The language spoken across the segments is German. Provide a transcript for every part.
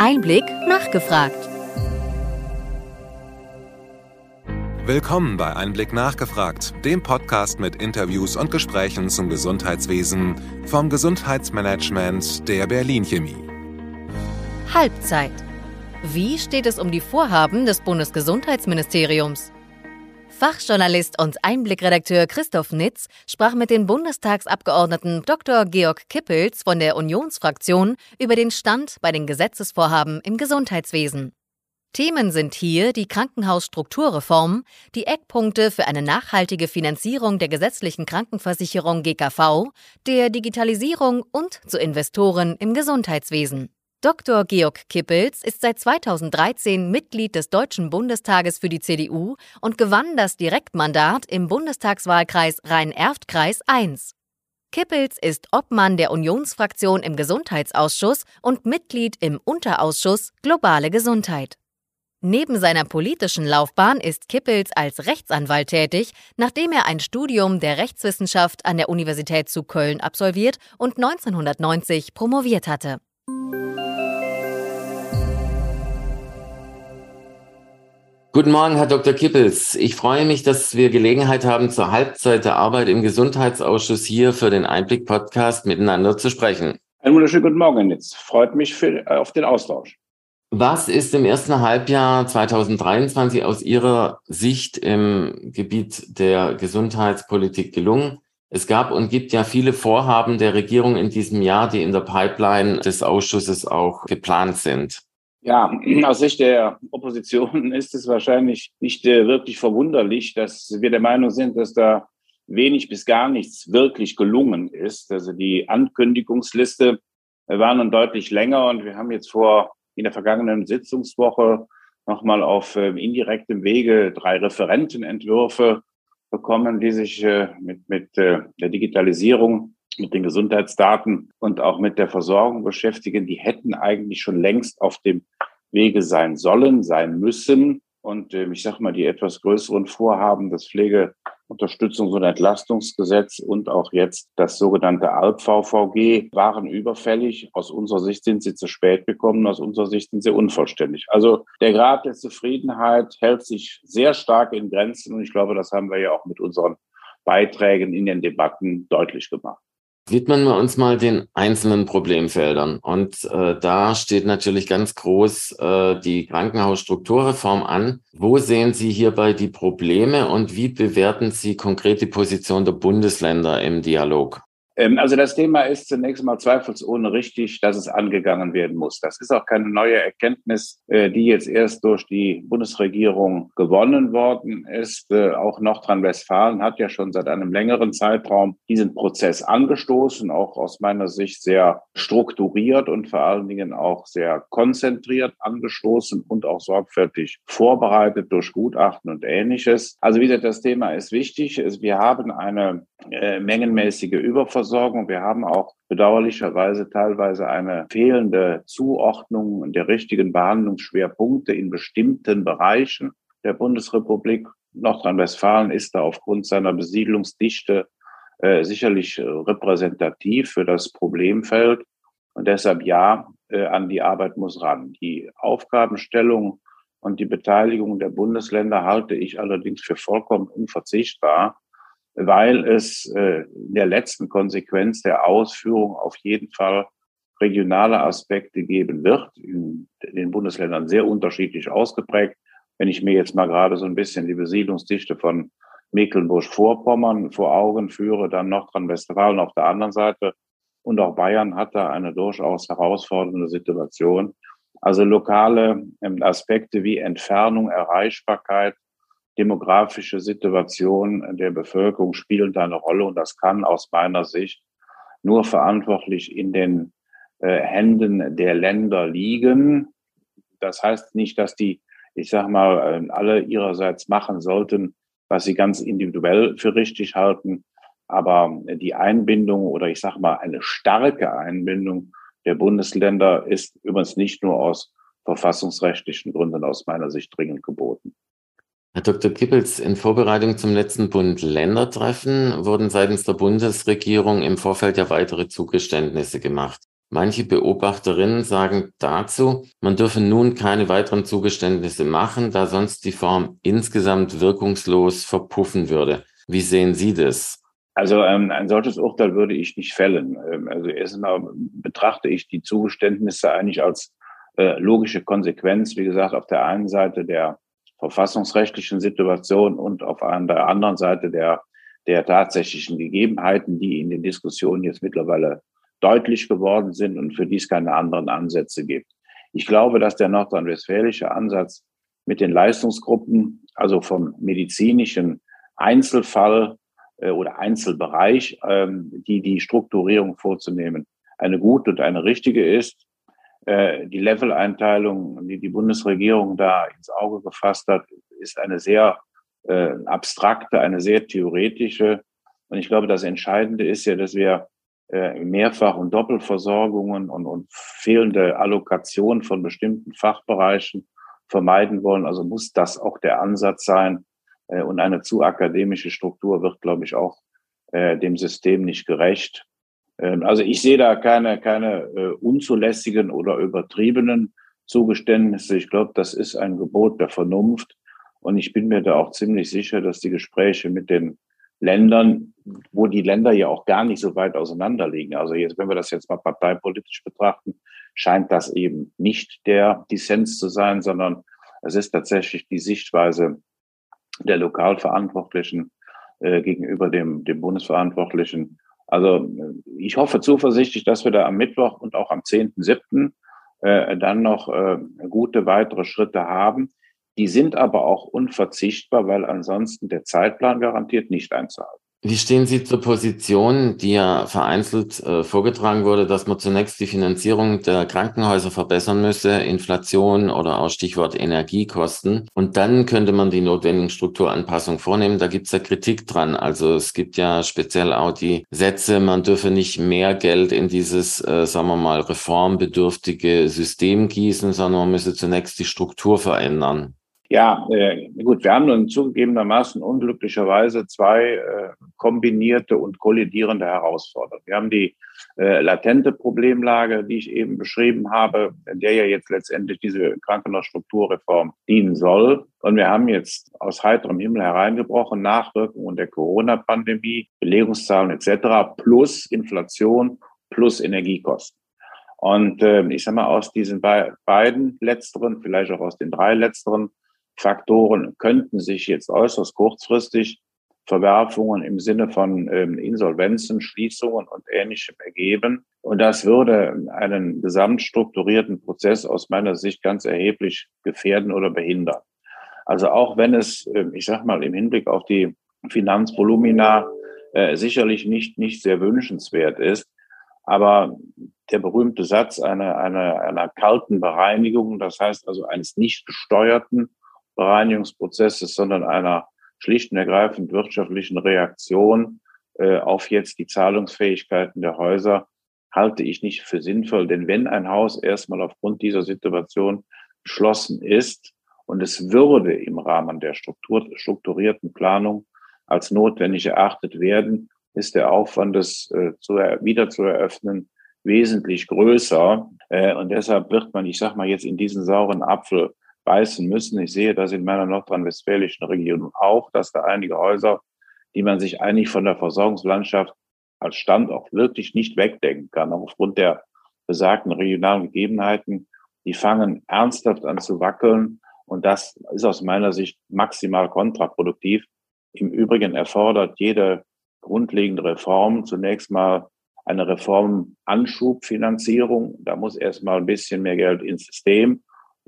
Einblick nachgefragt. Willkommen bei Einblick nachgefragt, dem Podcast mit Interviews und Gesprächen zum Gesundheitswesen vom Gesundheitsmanagement der Berlin Chemie. Halbzeit. Wie steht es um die Vorhaben des Bundesgesundheitsministeriums? Fachjournalist und Einblickredakteur Christoph Nitz sprach mit dem Bundestagsabgeordneten Dr. Georg Kippels von der Unionsfraktion über den Stand bei den Gesetzesvorhaben im Gesundheitswesen. Themen sind hier die Krankenhausstrukturreform, die Eckpunkte für eine nachhaltige Finanzierung der gesetzlichen Krankenversicherung GKV, der Digitalisierung und zu Investoren im Gesundheitswesen. Dr. Georg Kippels ist seit 2013 Mitglied des Deutschen Bundestages für die CDU und gewann das Direktmandat im Bundestagswahlkreis Rhein-Erft-Kreis 1. Kippels ist Obmann der Unionsfraktion im Gesundheitsausschuss und Mitglied im Unterausschuss Globale Gesundheit. Neben seiner politischen Laufbahn ist Kippels als Rechtsanwalt tätig, nachdem er ein Studium der Rechtswissenschaft an der Universität zu Köln absolviert und 1990 promoviert hatte. Guten Morgen, Herr Dr. Kippels. Ich freue mich, dass wir Gelegenheit haben, zur Halbzeit der Arbeit im Gesundheitsausschuss hier für den Einblick-Podcast miteinander zu sprechen. Einen wunderschönen guten Morgen, jetzt freut mich für, äh, auf den Austausch. Was ist im ersten Halbjahr 2023 aus Ihrer Sicht im Gebiet der Gesundheitspolitik gelungen? Es gab und gibt ja viele Vorhaben der Regierung in diesem Jahr, die in der Pipeline des Ausschusses auch geplant sind. Ja, aus Sicht der Opposition ist es wahrscheinlich nicht äh, wirklich verwunderlich, dass wir der Meinung sind, dass da wenig bis gar nichts wirklich gelungen ist. Also die Ankündigungsliste war nun deutlich länger und wir haben jetzt vor in der vergangenen Sitzungswoche nochmal auf äh, indirektem Wege drei Referentenentwürfe bekommen, die sich äh, mit, mit äh, der Digitalisierung mit den Gesundheitsdaten und auch mit der Versorgung beschäftigen, die hätten eigentlich schon längst auf dem Wege sein sollen, sein müssen. Und äh, ich sage mal, die etwas größeren Vorhaben, das Pflegeunterstützungs- und Entlastungsgesetz und auch jetzt das sogenannte ALP-VVG waren überfällig. Aus unserer Sicht sind sie zu spät gekommen, aus unserer Sicht sind sie unvollständig. Also der Grad der Zufriedenheit hält sich sehr stark in Grenzen und ich glaube, das haben wir ja auch mit unseren Beiträgen in den Debatten deutlich gemacht. Widmen wir uns mal den einzelnen Problemfeldern. Und äh, da steht natürlich ganz groß äh, die Krankenhausstrukturreform an. Wo sehen Sie hierbei die Probleme und wie bewerten Sie konkret die Position der Bundesländer im Dialog? Ähm, also das Thema ist zunächst mal zweifelsohne richtig, dass es angegangen werden muss. Das ist auch keine neue Erkenntnis, äh, die jetzt erst durch die Bundesregierung gewonnen worden ist. Äh, auch Nordrhein-Westfalen hat ja schon seit einem längeren Zeitraum diesen Prozess angestoßen, auch aus meiner Sicht sehr strukturiert und vor allen Dingen auch sehr konzentriert angestoßen und auch sorgfältig vorbereitet durch Gutachten und ähnliches. Also wie gesagt, das Thema ist wichtig. Wir haben eine äh, mengenmäßige Überversorgung Versorgung. Wir haben auch bedauerlicherweise teilweise eine fehlende Zuordnung der richtigen Behandlungsschwerpunkte in bestimmten Bereichen der Bundesrepublik. Nordrhein-Westfalen ist da aufgrund seiner Besiedlungsdichte äh, sicherlich repräsentativ für das Problemfeld. Und deshalb ja, äh, an die Arbeit muss ran. Die Aufgabenstellung und die Beteiligung der Bundesländer halte ich allerdings für vollkommen unverzichtbar weil es äh, in der letzten Konsequenz der Ausführung auf jeden Fall regionale Aspekte geben wird, in den Bundesländern sehr unterschiedlich ausgeprägt. Wenn ich mir jetzt mal gerade so ein bisschen die Besiedlungsdichte von Mecklenburg-Vorpommern vor Augen führe, dann Nordrhein-Westfalen auf der anderen Seite und auch Bayern hat da eine durchaus herausfordernde Situation. Also lokale ähm, Aspekte wie Entfernung, Erreichbarkeit, demografische Situation der Bevölkerung spielen da eine Rolle und das kann aus meiner Sicht nur verantwortlich in den äh, Händen der Länder liegen. Das heißt nicht, dass die, ich sage mal, äh, alle ihrerseits machen sollten, was sie ganz individuell für richtig halten. Aber die Einbindung oder ich sage mal eine starke Einbindung der Bundesländer ist übrigens nicht nur aus verfassungsrechtlichen Gründen aus meiner Sicht dringend geboten. Herr Dr. Kippels, in Vorbereitung zum letzten Bund-Länder-Treffen wurden seitens der Bundesregierung im Vorfeld ja weitere Zugeständnisse gemacht. Manche Beobachterinnen sagen dazu, man dürfe nun keine weiteren Zugeständnisse machen, da sonst die Form insgesamt wirkungslos verpuffen würde. Wie sehen Sie das? Also ähm, ein solches Urteil würde ich nicht fällen. Ähm, also erstmal betrachte ich die Zugeständnisse eigentlich als äh, logische Konsequenz, wie gesagt, auf der einen Seite der verfassungsrechtlichen Situation und auf der anderen Seite der, der tatsächlichen Gegebenheiten, die in den Diskussionen jetzt mittlerweile deutlich geworden sind und für die es keine anderen Ansätze gibt. Ich glaube, dass der nordrhein-westfälische Ansatz mit den Leistungsgruppen, also vom medizinischen Einzelfall äh, oder Einzelbereich, ähm, die die Strukturierung vorzunehmen, eine gute und eine richtige ist. Äh, die Leveleinteilung, die die Bundesregierung da ins Auge gefasst hat, ist eine sehr äh, abstrakte, eine sehr theoretische. Und ich glaube, das Entscheidende ist ja, dass wir äh, Mehrfach- und Doppelversorgungen und, und fehlende Allokation von bestimmten Fachbereichen vermeiden wollen. Also muss das auch der Ansatz sein. Äh, und eine zu akademische Struktur wird, glaube ich, auch äh, dem System nicht gerecht. Ähm, also ich sehe da keine, keine äh, unzulässigen oder übertriebenen Zugeständnisse. Ich glaube, das ist ein Gebot der Vernunft. Und ich bin mir da auch ziemlich sicher, dass die Gespräche mit den Ländern, wo die Länder ja auch gar nicht so weit auseinander liegen. Also jetzt, wenn wir das jetzt mal parteipolitisch betrachten, scheint das eben nicht der Dissens zu sein, sondern es ist tatsächlich die Sichtweise der Lokalverantwortlichen äh, gegenüber dem, dem Bundesverantwortlichen. Also äh, ich hoffe zuversichtlich, dass wir da am Mittwoch und auch am 10.7. Äh, dann noch äh, gute weitere Schritte haben. Die sind aber auch unverzichtbar, weil ansonsten der Zeitplan garantiert nicht einzuhalten. Wie stehen Sie zur Position, die ja vereinzelt äh, vorgetragen wurde, dass man zunächst die Finanzierung der Krankenhäuser verbessern müsse, Inflation oder auch Stichwort Energiekosten. Und dann könnte man die notwendigen Strukturanpassungen vornehmen. Da gibt es ja Kritik dran. Also es gibt ja speziell auch die Sätze, man dürfe nicht mehr Geld in dieses, äh, sagen wir mal, reformbedürftige System gießen, sondern man müsse zunächst die Struktur verändern. Ja, äh, gut, wir haben nun zugegebenermaßen unglücklicherweise zwei äh, kombinierte und kollidierende Herausforderungen. Wir haben die äh, latente Problemlage, die ich eben beschrieben habe, der ja jetzt letztendlich diese Krankenhausstrukturreform dienen soll. Und wir haben jetzt aus heiterem Himmel hereingebrochen Nachwirkungen der Corona-Pandemie, Belegungszahlen etc. plus Inflation plus Energiekosten. Und äh, ich sage mal, aus diesen be beiden letzteren, vielleicht auch aus den drei letzteren Faktoren könnten sich jetzt äußerst kurzfristig Verwerfungen im Sinne von ähm, Insolvenzen, Schließungen und Ähnlichem ergeben. Und das würde einen gesamtstrukturierten Prozess aus meiner Sicht ganz erheblich gefährden oder behindern. Also auch wenn es, äh, ich sag mal, im Hinblick auf die Finanzvolumina äh, sicherlich nicht, nicht sehr wünschenswert ist, aber der berühmte Satz einer, einer, einer kalten Bereinigung, das heißt also eines nicht gesteuerten Bereinigungsprozesses, sondern einer schlicht und ergreifend wirtschaftlichen Reaktion äh, auf jetzt die Zahlungsfähigkeiten der Häuser halte ich nicht für sinnvoll. Denn wenn ein Haus erstmal aufgrund dieser Situation geschlossen ist und es würde im Rahmen der Struktur, strukturierten Planung als notwendig erachtet werden, ist der Aufwand, es äh, zu, wieder zu eröffnen, wesentlich größer. Äh, und deshalb wird man, ich sag mal jetzt in diesen sauren Apfel beißen müssen. Ich sehe das in meiner nordrhein-westfälischen Region auch, dass da einige Häuser, die man sich eigentlich von der Versorgungslandschaft als Standort wirklich nicht wegdenken kann, aufgrund der besagten regionalen Gegebenheiten, die fangen ernsthaft an zu wackeln. Und das ist aus meiner Sicht maximal kontraproduktiv. Im Übrigen erfordert jede grundlegende Reform zunächst mal eine Reformanschubfinanzierung. Da muss erstmal ein bisschen mehr Geld ins System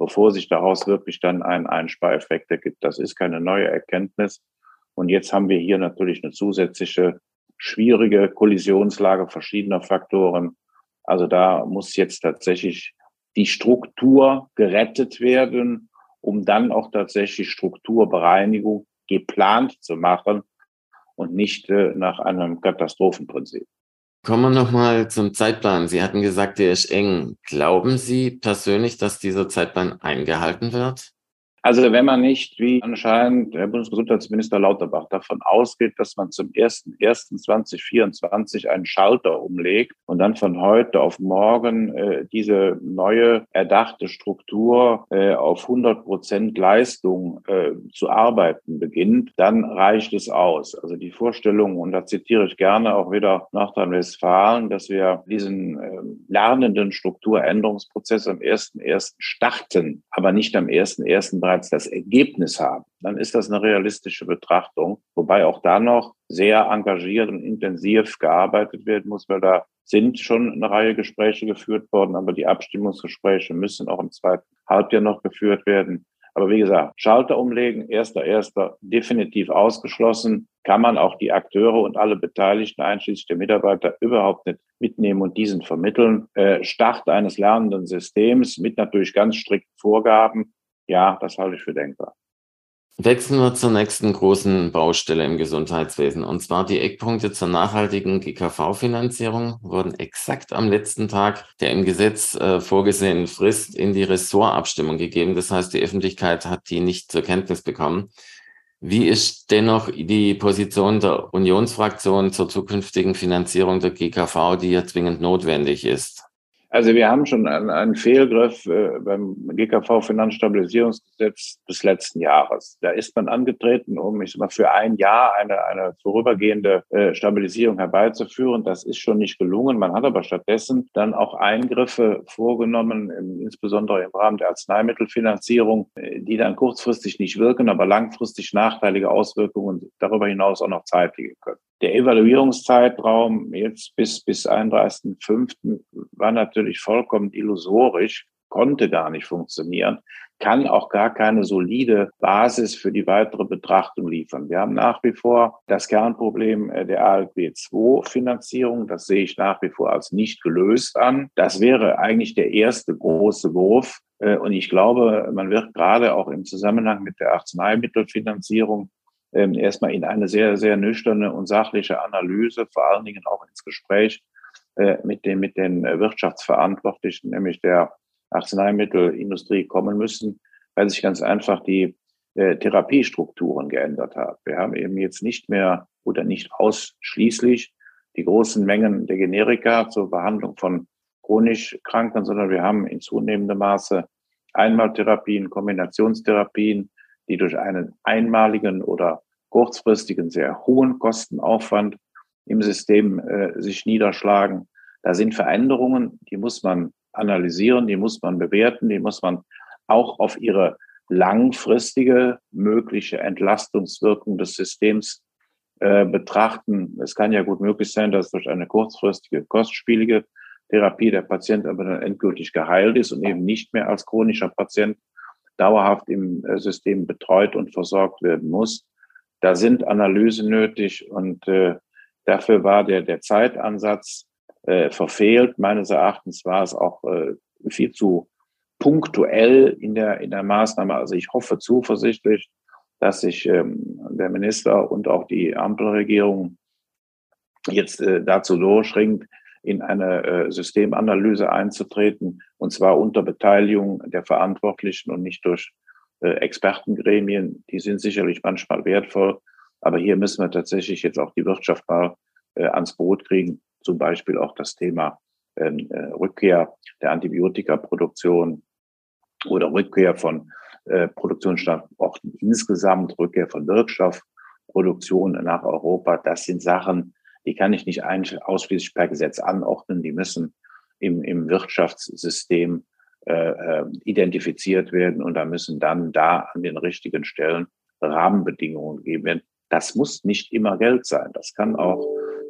bevor sich daraus wirklich dann ein Einspareffekt ergibt. Das ist keine neue Erkenntnis. Und jetzt haben wir hier natürlich eine zusätzliche schwierige Kollisionslage verschiedener Faktoren. Also da muss jetzt tatsächlich die Struktur gerettet werden, um dann auch tatsächlich Strukturbereinigung geplant zu machen und nicht äh, nach einem Katastrophenprinzip. Kommen wir nochmal zum Zeitplan. Sie hatten gesagt, der ist eng. Glauben Sie persönlich, dass dieser Zeitplan eingehalten wird? Also wenn man nicht, wie anscheinend der Bundesgesundheitsminister Lauterbach davon ausgeht, dass man zum 01.01.2024 einen Schalter umlegt und dann von heute auf morgen äh, diese neue erdachte Struktur äh, auf 100 Prozent Leistung äh, zu arbeiten beginnt, dann reicht es aus. Also die Vorstellung, und da zitiere ich gerne auch wieder Nordrhein-Westfalen, dass wir diesen äh, lernenden Strukturänderungsprozess am 1.01. starten, aber nicht am 1.01 bereits das Ergebnis haben, dann ist das eine realistische Betrachtung, wobei auch da noch sehr engagiert und intensiv gearbeitet werden muss, weil da sind schon eine Reihe Gespräche geführt worden, aber die Abstimmungsgespräche müssen auch im zweiten Halbjahr noch geführt werden. Aber wie gesagt, Schalter umlegen, erster, erster, definitiv ausgeschlossen. Kann man auch die Akteure und alle Beteiligten, einschließlich der Mitarbeiter, überhaupt nicht mitnehmen und diesen vermitteln. Äh, Start eines lernenden Systems mit natürlich ganz strikten Vorgaben ja, das halte ich für denkbar. Wechseln wir zur nächsten großen Baustelle im Gesundheitswesen. Und zwar die Eckpunkte zur nachhaltigen GKV-Finanzierung wurden exakt am letzten Tag der im Gesetz äh, vorgesehenen Frist in die Ressortabstimmung gegeben. Das heißt, die Öffentlichkeit hat die nicht zur Kenntnis bekommen. Wie ist dennoch die Position der Unionsfraktion zur zukünftigen Finanzierung der GKV, die ja zwingend notwendig ist? Also wir haben schon einen, Fehlgriff äh, beim GKV-Finanzstabilisierungsgesetz des letzten Jahres. Da ist man angetreten, um ich sag mal, für ein Jahr eine, eine vorübergehende äh, Stabilisierung herbeizuführen. Das ist schon nicht gelungen. Man hat aber stattdessen dann auch Eingriffe vorgenommen, insbesondere im Rahmen der Arzneimittelfinanzierung, äh, die dann kurzfristig nicht wirken, aber langfristig nachteilige Auswirkungen darüber hinaus auch noch zeitige können. Der Evaluierungszeitraum jetzt bis, bis 31.05. war natürlich vollkommen illusorisch, konnte gar nicht funktionieren, kann auch gar keine solide Basis für die weitere Betrachtung liefern. Wir haben nach wie vor das Kernproblem äh, der ALB-2-Finanzierung. Das sehe ich nach wie vor als nicht gelöst an. Das wäre eigentlich der erste große Wurf. Äh, und ich glaube, man wird gerade auch im Zusammenhang mit der Arzneimittelfinanzierung ähm, erstmal in eine sehr, sehr nüchterne und sachliche Analyse, vor allen Dingen auch ins Gespräch äh, mit, den, mit den Wirtschaftsverantwortlichen, nämlich der Arzneimittelindustrie kommen müssen, weil sich ganz einfach die äh, Therapiestrukturen geändert haben. Wir haben eben jetzt nicht mehr oder nicht ausschließlich die großen Mengen der Generika zur Behandlung von chronisch Kranken, sondern wir haben in zunehmendem Maße Einmaltherapien, Kombinationstherapien, die durch einen einmaligen oder kurzfristigen, sehr hohen Kostenaufwand im System äh, sich niederschlagen. Da sind Veränderungen, die muss man analysieren, die muss man bewerten, die muss man auch auf ihre langfristige mögliche Entlastungswirkung des Systems äh, betrachten. Es kann ja gut möglich sein, dass durch eine kurzfristige, kostspielige Therapie der Patient aber dann endgültig geheilt ist und eben nicht mehr als chronischer Patient dauerhaft im äh, System betreut und versorgt werden muss. Da sind Analysen nötig und äh, dafür war der, der Zeitansatz äh, verfehlt. Meines Erachtens war es auch äh, viel zu punktuell in der, in der Maßnahme. Also ich hoffe zuversichtlich, dass sich ähm, der Minister und auch die Ampelregierung jetzt äh, dazu durchringt, in eine äh, Systemanalyse einzutreten, und zwar unter Beteiligung der Verantwortlichen und nicht durch äh, Expertengremien. Die sind sicherlich manchmal wertvoll, aber hier müssen wir tatsächlich jetzt auch die Wirtschaft mal äh, ans Boot kriegen, zum Beispiel auch das Thema ähm, äh, Rückkehr der Antibiotikaproduktion oder Rückkehr von Produktionsstandorten insgesamt, Rückkehr von Wirkstoffproduktion nach Europa. Das sind Sachen, die kann ich nicht ausschließlich per Gesetz anordnen. Die müssen im, im Wirtschaftssystem äh, äh, identifiziert werden und da müssen dann da an den richtigen Stellen Rahmenbedingungen gegeben werden. Das muss nicht immer Geld sein. Das kann auch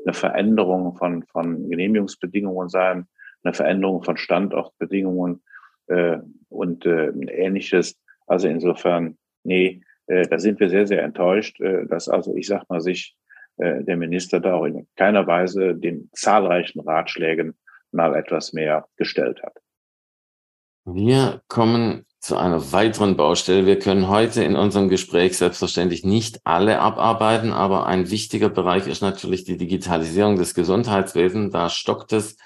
eine Veränderung von, von Genehmigungsbedingungen sein, eine Veränderung von Standortbedingungen äh, und äh, ähnliches. Also insofern, nee, äh, da sind wir sehr, sehr enttäuscht, äh, dass also, ich sag mal, sich äh, der Minister da auch in keiner Weise den zahlreichen Ratschlägen mal etwas mehr gestellt hat. Wir kommen zu einer weiteren Baustelle. Wir können heute in unserem Gespräch selbstverständlich nicht alle abarbeiten, aber ein wichtiger Bereich ist natürlich die Digitalisierung des Gesundheitswesens. Da stockt es.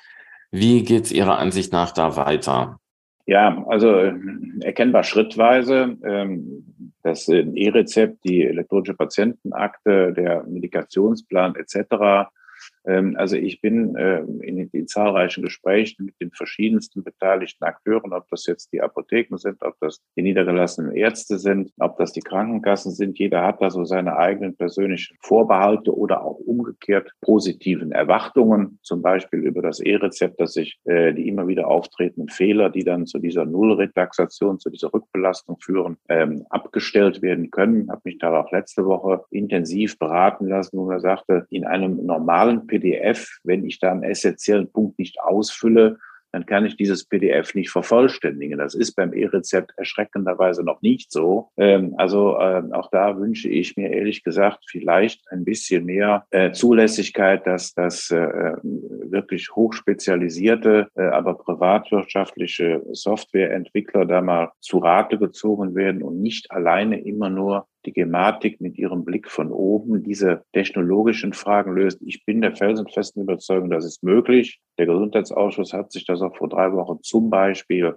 Wie geht es Ihrer Ansicht nach da weiter? Ja, also äh, erkennbar schrittweise. Ähm, das E-Rezept, die elektronische Patientenakte, der Medikationsplan etc. Ähm, also ich bin äh, in den zahlreichen Gesprächen mit den verschiedensten beteiligten Akteuren, ob das jetzt die Apotheken sind, ob das die niedergelassenen Ärzte sind, ob das die Krankenkassen sind. Jeder hat da so seine eigenen persönlichen Vorbehalte oder auch umgekehrt positiven Erwartungen, zum Beispiel über das E-Rezept, dass sich äh, die immer wieder auftretenden Fehler, die dann zu dieser Nullretaxation, zu dieser Rückbelastung führen, ähm, abgestellt werden können. Ich habe mich da auch letzte Woche intensiv beraten lassen, wo man sagte, in einem normalen PDF, wenn ich da einen essentiellen Punkt nicht ausfülle, dann kann ich dieses PDF nicht vervollständigen. Das ist beim E-Rezept erschreckenderweise noch nicht so. Ähm, also äh, auch da wünsche ich mir ehrlich gesagt vielleicht ein bisschen mehr äh, Zulässigkeit, dass das äh, wirklich hochspezialisierte, äh, aber privatwirtschaftliche Softwareentwickler da mal zu Rate gezogen werden und nicht alleine immer nur die Gematik mit ihrem Blick von oben diese technologischen Fragen löst. Ich bin der felsenfesten Überzeugung, das ist möglich. Der Gesundheitsausschuss hat sich das auch vor drei Wochen zum Beispiel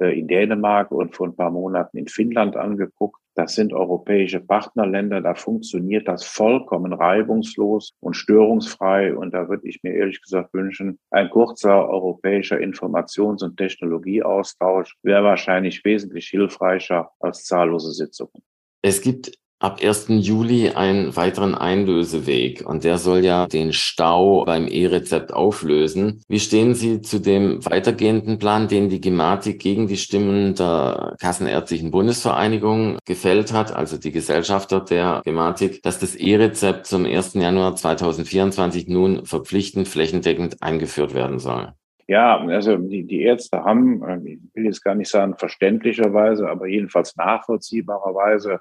äh, in Dänemark und vor ein paar Monaten in Finnland angeguckt. Das sind europäische Partnerländer, da funktioniert das vollkommen reibungslos und störungsfrei. Und da würde ich mir ehrlich gesagt wünschen, ein kurzer europäischer Informations- und Technologieaustausch wäre wahrscheinlich wesentlich hilfreicher als zahllose Sitzungen. Es gibt ab 1. Juli einen weiteren Einlöseweg und der soll ja den Stau beim E-Rezept auflösen. Wie stehen Sie zu dem weitergehenden Plan, den die Gematik gegen die Stimmen der Kassenärztlichen Bundesvereinigung gefällt hat, also die Gesellschafter der Gematik, dass das E-Rezept zum 1. Januar 2024 nun verpflichtend flächendeckend eingeführt werden soll? Ja, also die, die Ärzte haben, äh, ich will jetzt gar nicht sagen verständlicherweise, aber jedenfalls nachvollziehbarerweise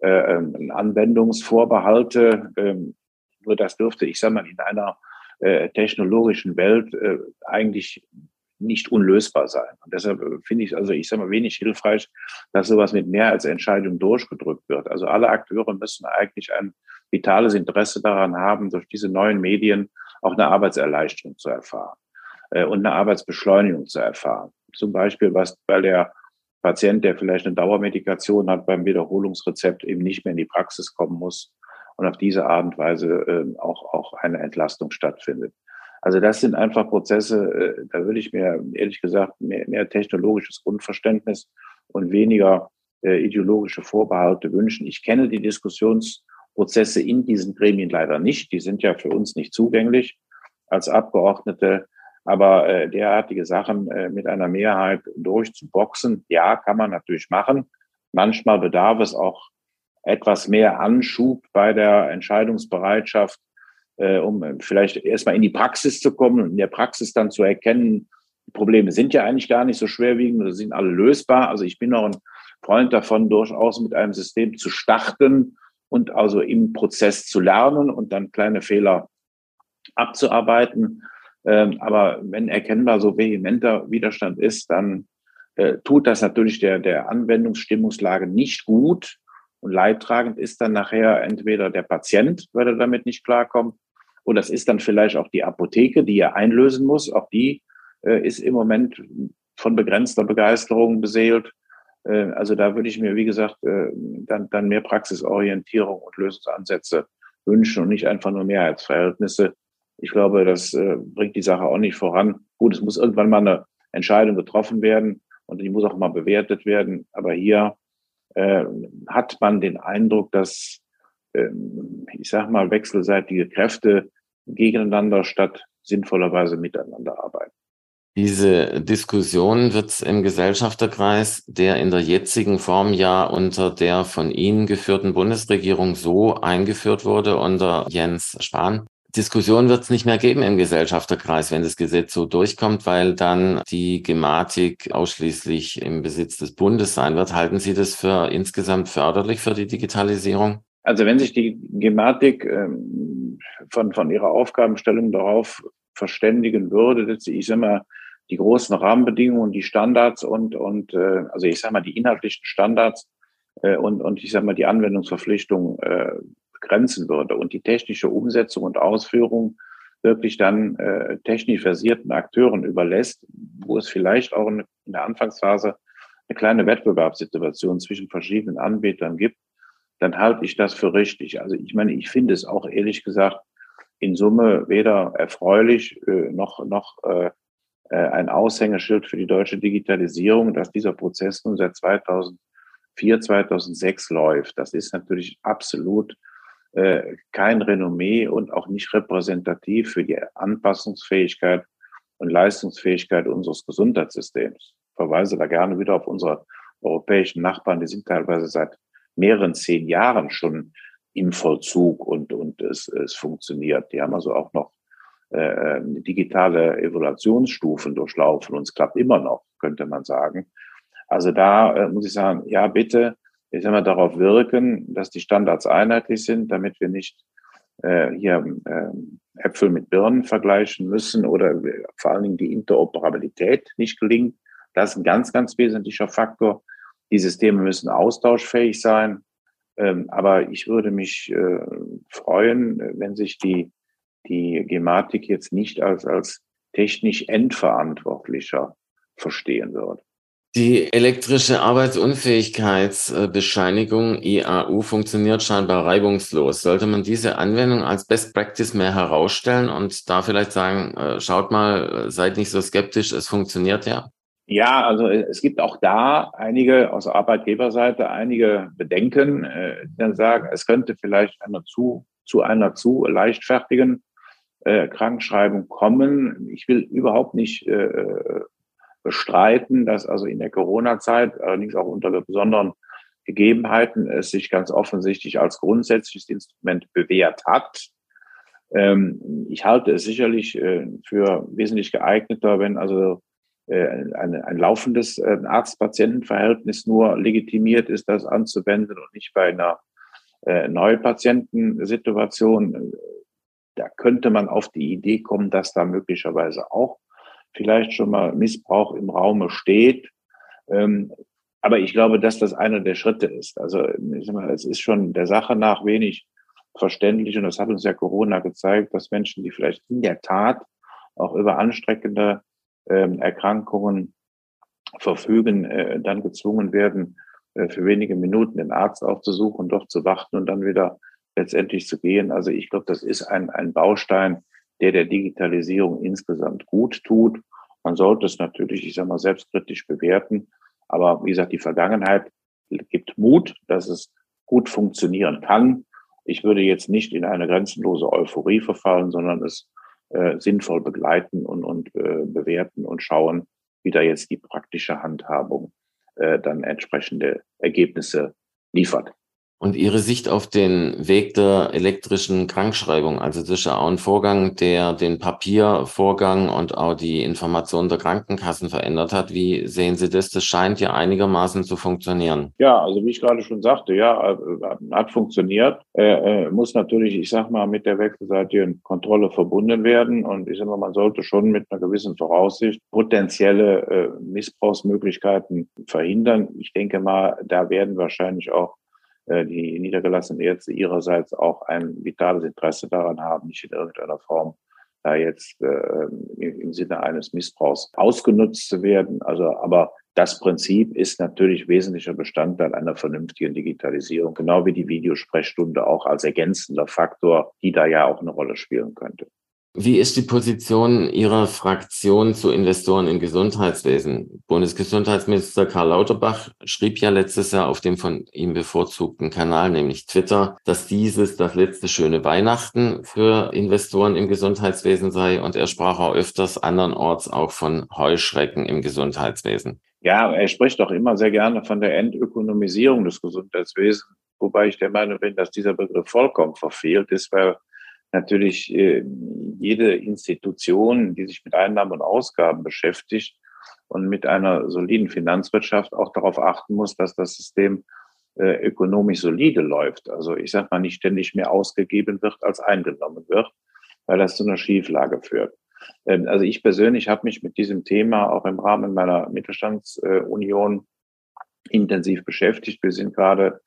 äh, ähm, Anwendungsvorbehalte. Ähm, nur das dürfte, ich sage mal, in einer äh, technologischen Welt äh, eigentlich nicht unlösbar sein. Und deshalb äh, finde ich also, ich sage mal, wenig hilfreich, dass sowas mit mehr als Entscheidung durchgedrückt wird. Also alle Akteure müssen eigentlich ein vitales Interesse daran haben, durch diese neuen Medien auch eine Arbeitserleichterung zu erfahren äh, und eine Arbeitsbeschleunigung zu erfahren. Zum Beispiel, was, weil der Patient, der vielleicht eine Dauermedikation hat, beim Wiederholungsrezept eben nicht mehr in die Praxis kommen muss und auf diese Art und Weise äh, auch, auch eine Entlastung stattfindet. Also das sind einfach Prozesse, äh, da würde ich mir ehrlich gesagt mehr, mehr technologisches Grundverständnis und weniger äh, ideologische Vorbehalte wünschen. Ich kenne die Diskussionsprozesse in diesen Gremien leider nicht. Die sind ja für uns nicht zugänglich als Abgeordnete. Aber äh, derartige Sachen äh, mit einer Mehrheit durchzuboxen, ja, kann man natürlich machen. Manchmal bedarf es auch etwas mehr Anschub bei der Entscheidungsbereitschaft, äh, um vielleicht erstmal in die Praxis zu kommen und in der Praxis dann zu erkennen, die Probleme sind ja eigentlich gar nicht so schwerwiegend oder sind alle lösbar. Also ich bin noch ein Freund davon, durchaus mit einem System zu starten und also im Prozess zu lernen und dann kleine Fehler abzuarbeiten. Ähm, aber wenn erkennbar so vehementer Widerstand ist, dann äh, tut das natürlich der, der Anwendungsstimmungslage nicht gut. Und leidtragend ist dann nachher entweder der Patient, weil er damit nicht klarkommt, oder es ist dann vielleicht auch die Apotheke, die er einlösen muss. Auch die äh, ist im Moment von begrenzter Begeisterung beseelt. Äh, also da würde ich mir, wie gesagt, äh, dann, dann mehr Praxisorientierung und Lösungsansätze wünschen und nicht einfach nur Mehrheitsverhältnisse, ich glaube, das äh, bringt die Sache auch nicht voran. Gut, es muss irgendwann mal eine Entscheidung getroffen werden und die muss auch mal bewertet werden. Aber hier äh, hat man den Eindruck, dass, äh, ich sage mal, wechselseitige Kräfte gegeneinander statt sinnvollerweise miteinander arbeiten. Diese Diskussion wird im Gesellschafterkreis, der in der jetzigen Form ja unter der von Ihnen geführten Bundesregierung so eingeführt wurde, unter Jens Spahn, Diskussion wird es nicht mehr geben im Gesellschafterkreis, wenn das Gesetz so durchkommt, weil dann die Gematik ausschließlich im Besitz des Bundes sein wird. Halten Sie das für insgesamt förderlich für die Digitalisierung? Also wenn sich die Gematik ähm, von, von ihrer Aufgabenstellung darauf verständigen würde, dass ich sage mal, die großen Rahmenbedingungen, die Standards und, und äh, also ich sage mal, die inhaltlichen Standards äh, und, und ich sage mal, die Anwendungsverpflichtung äh, begrenzen würde und die technische Umsetzung und Ausführung wirklich dann äh, technisch versierten Akteuren überlässt, wo es vielleicht auch in, der Anfangsphase eine kleine Wettbewerbssituation zwischen verschiedenen Anbietern gibt, dann halte ich das für richtig. Also ich meine, ich finde es auch ehrlich gesagt in Summe weder erfreulich äh, noch, noch äh, äh ein Aushängeschild für die deutsche Digitalisierung, dass dieser Prozess nun seit 2004, 2006 läuft. Das ist natürlich absolut kein Renommee und auch nicht repräsentativ für die Anpassungsfähigkeit und Leistungsfähigkeit unseres Gesundheitssystems. Ich verweise da gerne wieder auf unsere europäischen Nachbarn, die sind teilweise seit mehreren zehn Jahren schon im Vollzug und, und es, es funktioniert. Die haben also auch noch äh, digitale Evaluationsstufen durchlaufen und es klappt immer noch, könnte man sagen. Also da äh, muss ich sagen, ja, bitte ich sag mal, darauf wirken, dass die Standards einheitlich sind, damit wir nicht äh, hier äh, Äpfel mit Birnen vergleichen müssen oder vor allen Dingen die Interoperabilität nicht gelingt. Das ist ein ganz, ganz wesentlicher Faktor. Die Systeme müssen austauschfähig sein. Ähm, aber ich würde mich äh, freuen, wenn sich die, die Gematik jetzt nicht als, als technisch endverantwortlicher verstehen würde. Die elektrische Arbeitsunfähigkeitsbescheinigung IAU funktioniert scheinbar reibungslos. Sollte man diese Anwendung als Best Practice mehr herausstellen und da vielleicht sagen, äh, schaut mal, seid nicht so skeptisch, es funktioniert ja? Ja, also es gibt auch da einige aus Arbeitgeberseite einige Bedenken, äh, die dann sagen, es könnte vielleicht einer zu, zu einer zu leichtfertigen äh, Krankschreibung kommen. Ich will überhaupt nicht äh, bestreiten, dass also in der Corona-Zeit, allerdings auch unter besonderen Gegebenheiten, es sich ganz offensichtlich als grundsätzliches Instrument bewährt hat. Ähm, ich halte es sicherlich äh, für wesentlich geeigneter, wenn also äh, ein, ein laufendes äh, Arzt-Patienten-Verhältnis nur legitimiert ist, das anzuwenden und nicht bei einer Neupatientensituation. Da könnte man auf die Idee kommen, dass da möglicherweise auch vielleicht schon mal Missbrauch im Raume steht. Ähm, aber ich glaube, dass das einer der Schritte ist. Also es ist schon der Sache nach wenig verständlich und das hat uns ja Corona gezeigt, dass Menschen, die vielleicht in der Tat auch über anstreckende ähm, Erkrankungen verfügen, äh, dann gezwungen werden, äh, für wenige Minuten den Arzt aufzusuchen, doch zu warten und dann wieder letztendlich zu gehen. Also ich glaube, das ist ein, ein Baustein, der der Digitalisierung insgesamt gut tut. Man sollte es natürlich, ich sage mal, selbstkritisch bewerten. Aber wie gesagt, die Vergangenheit gibt Mut, dass es gut funktionieren kann. Ich würde jetzt nicht in eine grenzenlose Euphorie verfallen, sondern es äh, sinnvoll begleiten und, und äh, bewerten und schauen, wie da jetzt die praktische Handhabung äh, dann entsprechende Ergebnisse liefert. Und Ihre Sicht auf den Weg der elektrischen Krankschreibung, also das ist ja auch ein Vorgang, der den Papiervorgang und auch die Information der Krankenkassen verändert hat. Wie sehen Sie das? Das scheint ja einigermaßen zu funktionieren. Ja, also wie ich gerade schon sagte, ja, äh, hat funktioniert. Äh, äh, muss natürlich, ich sag mal, mit der wechselseitigen Kontrolle verbunden werden. Und ich sag mal, man sollte schon mit einer gewissen Voraussicht potenzielle äh, Missbrauchsmöglichkeiten verhindern. Ich denke mal, da werden wahrscheinlich auch die niedergelassenen Ärzte ihrerseits auch ein vitales Interesse daran haben, nicht in irgendeiner Form da jetzt äh, im Sinne eines Missbrauchs ausgenutzt zu werden. Also, aber das Prinzip ist natürlich wesentlicher Bestandteil einer vernünftigen Digitalisierung, genau wie die Videosprechstunde auch als ergänzender Faktor, die da ja auch eine Rolle spielen könnte. Wie ist die Position Ihrer Fraktion zu Investoren im Gesundheitswesen? Bundesgesundheitsminister Karl Lauterbach schrieb ja letztes Jahr auf dem von ihm bevorzugten Kanal, nämlich Twitter, dass dieses das letzte schöne Weihnachten für Investoren im Gesundheitswesen sei und er sprach auch öfters andernorts auch von Heuschrecken im Gesundheitswesen. Ja, er spricht doch immer sehr gerne von der Entökonomisierung des Gesundheitswesens, wobei ich der Meinung bin, dass dieser Begriff vollkommen verfehlt ist, weil natürlich äh, jede Institution, die sich mit Einnahmen und Ausgaben beschäftigt und mit einer soliden Finanzwirtschaft auch darauf achten muss, dass das System äh, ökonomisch solide läuft. Also ich sage mal, nicht ständig mehr ausgegeben wird, als eingenommen wird, weil das zu einer Schieflage führt. Ähm, also ich persönlich habe mich mit diesem Thema auch im Rahmen meiner Mittelstandsunion intensiv beschäftigt. Wir sind gerade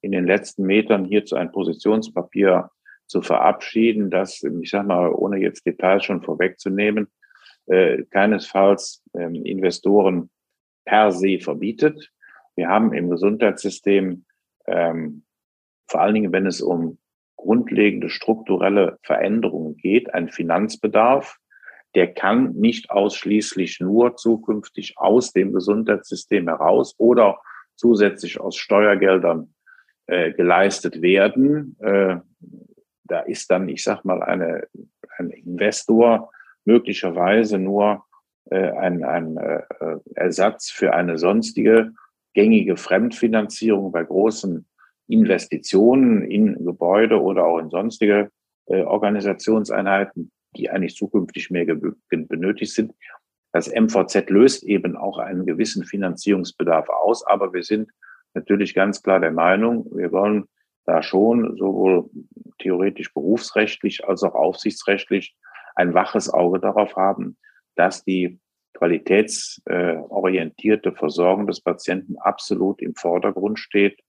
in den letzten Metern hierzu ein Positionspapier zu verabschieden, das, ich sage mal, ohne jetzt Details schon vorwegzunehmen, äh, keinesfalls ähm, Investoren per se verbietet. Wir haben im Gesundheitssystem ähm, vor allen Dingen, wenn es um grundlegende strukturelle Veränderungen geht, einen Finanzbedarf, der kann nicht ausschließlich nur zukünftig aus dem Gesundheitssystem heraus oder zusätzlich aus Steuergeldern äh, geleistet werden. Äh, da ist dann, ich sag mal, eine, ein Investor möglicherweise nur äh, ein, ein äh, Ersatz für eine sonstige gängige Fremdfinanzierung bei großen Investitionen in Gebäude oder auch in sonstige äh, Organisationseinheiten, die eigentlich zukünftig mehr benötigt sind. Das MVZ löst eben auch einen gewissen Finanzierungsbedarf aus, aber wir sind natürlich ganz klar der Meinung, wir wollen da schon sowohl theoretisch berufsrechtlich als auch aufsichtsrechtlich ein waches Auge darauf haben, dass die qualitätsorientierte Versorgung des Patienten absolut im Vordergrund steht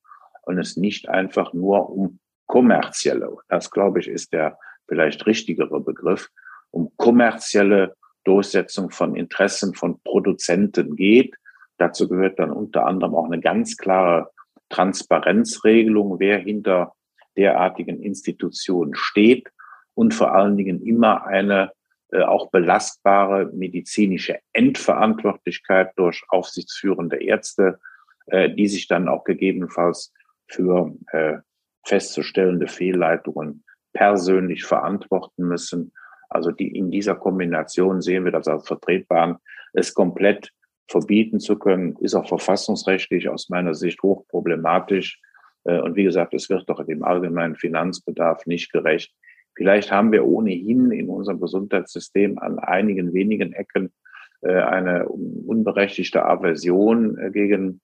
und es nicht einfach nur um kommerzielle, das glaube ich ist der vielleicht richtigere Begriff, um kommerzielle Durchsetzung von Interessen von Produzenten geht. Dazu gehört dann unter anderem auch eine ganz klare Transparenzregelung, wer hinter derartigen Institutionen steht und vor allen Dingen immer eine äh, auch belastbare medizinische Endverantwortlichkeit durch aufsichtsführende Ärzte, äh, die sich dann auch gegebenenfalls für äh, festzustellende Fehlleitungen persönlich verantworten müssen. Also die, in dieser Kombination sehen wir das als vertretbar Es komplett verbieten zu können, ist auch verfassungsrechtlich aus meiner Sicht hochproblematisch. Äh, und wie gesagt, es wird doch dem allgemeinen Finanzbedarf nicht gerecht. Vielleicht haben wir ohnehin in unserem Gesundheitssystem an einigen wenigen Ecken äh, eine unberechtigte Aversion äh, gegen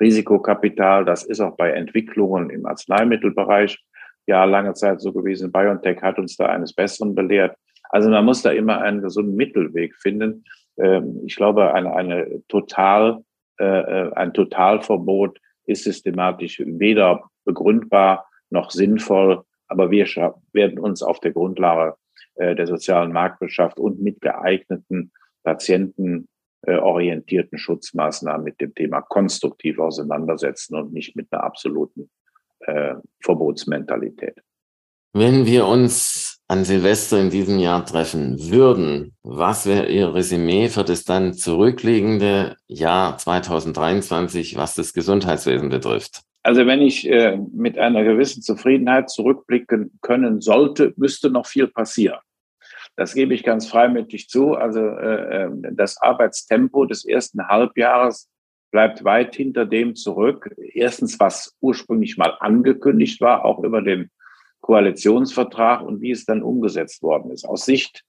Risikokapital. Das ist auch bei Entwicklungen im Arzneimittelbereich ja lange Zeit so gewesen. BioNTech hat uns da eines Besseren belehrt. Also man muss da immer einen gesunden Mittelweg finden. Ähm, ich glaube, eine, eine total, äh, äh, ein Totalverbot ist systematisch weder begründbar noch sinnvoll. Aber wir werden uns auf der Grundlage äh, der sozialen Marktwirtschaft und mit geeigneten Patienten orientierten Schutzmaßnahmen mit dem Thema konstruktiv auseinandersetzen und nicht mit einer absoluten äh, Verbotsmentalität. Wenn wir uns an Silvester in diesem Jahr treffen würden, was wäre Ihr Resümee für das dann zurückliegende Jahr 2023, was das Gesundheitswesen betrifft? Also wenn ich äh, mit einer gewissen Zufriedenheit zurückblicken können sollte, müsste noch viel passieren. Das gebe ich ganz freimütig zu. Also äh, äh das Arbeitstempo des ersten Halbjahres bleibt weit hinter dem zurück. Erstens, was ursprünglich mal angekündigt war, auch über den Koalitionsvertrag und wie es dann umgesetzt worden ist. Aus Sicht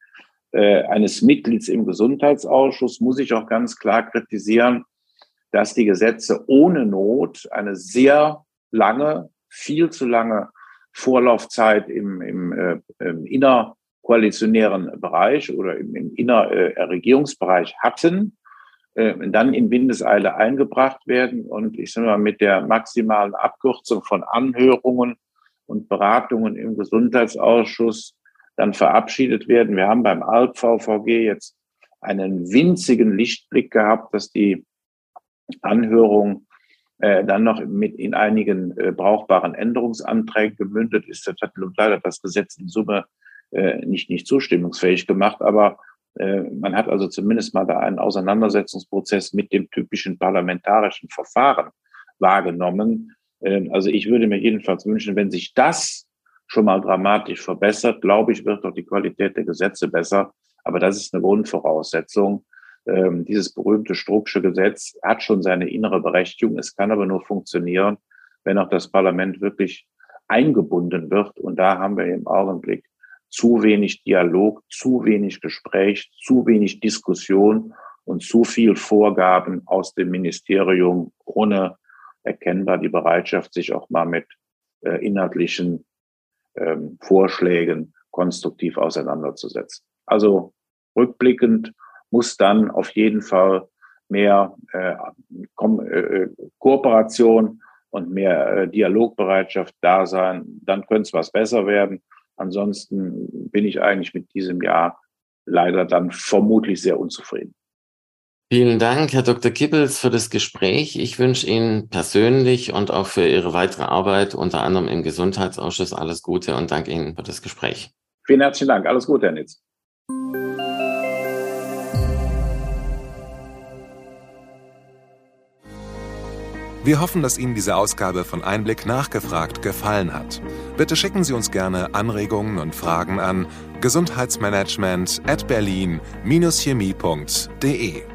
äh, eines Mitglieds im Gesundheitsausschuss muss ich auch ganz klar kritisieren, dass die Gesetze ohne Not eine sehr lange, viel zu lange Vorlaufzeit im, im, äh, im innerkoalitionären Bereich oder im, im innerregierungsbereich äh, hatten äh, dann in Windeseile eingebracht werden und ich sage mal mit der maximalen Abkürzung von Anhörungen und Beratungen im Gesundheitsausschuss dann verabschiedet werden. Wir haben beim ALP-VVG jetzt einen winzigen Lichtblick gehabt, dass die Anhörung äh, dann noch mit in einigen äh, brauchbaren Änderungsanträgen gemündet ist. Das hat leider das Gesetz in Summe äh, nicht, nicht zustimmungsfähig gemacht, aber äh, man hat also zumindest mal da einen Auseinandersetzungsprozess mit dem typischen parlamentarischen Verfahren wahrgenommen. Ähm, also ich würde mir jedenfalls wünschen, wenn sich das schon mal dramatisch verbessert, glaube ich, wird doch die Qualität der Gesetze besser. Aber das ist eine Grundvoraussetzung. Ähm, dieses berühmte Strucksche Gesetz hat schon seine innere Berechtigung. Es kann aber nur funktionieren, wenn auch das Parlament wirklich eingebunden wird. Und da haben wir im Augenblick zu wenig Dialog, zu wenig Gespräch, zu wenig Diskussion und zu viel Vorgaben aus dem Ministerium ohne erkennbar die Bereitschaft, sich auch mal mit äh, inhaltlichen ähm, Vorschlägen konstruktiv auseinanderzusetzen. Also rückblickend muss dann auf jeden Fall mehr äh, Ko äh, Kooperation und mehr äh, Dialogbereitschaft da sein, dann könnte es was besser werden. Ansonsten bin ich eigentlich mit diesem Jahr leider dann vermutlich sehr unzufrieden. Vielen Dank, Herr Dr. Kippels, für das Gespräch. Ich wünsche Ihnen persönlich und auch für Ihre weitere Arbeit, unter anderem im Gesundheitsausschuss, alles Gute und danke Ihnen für das Gespräch. Vielen herzlichen Dank. Alles Gute, Herr Nitz. Wir hoffen, dass Ihnen diese Ausgabe von Einblick nachgefragt gefallen hat. Bitte schicken Sie uns gerne Anregungen und Fragen an gesundheitsmanagement at berlin-chemie.de.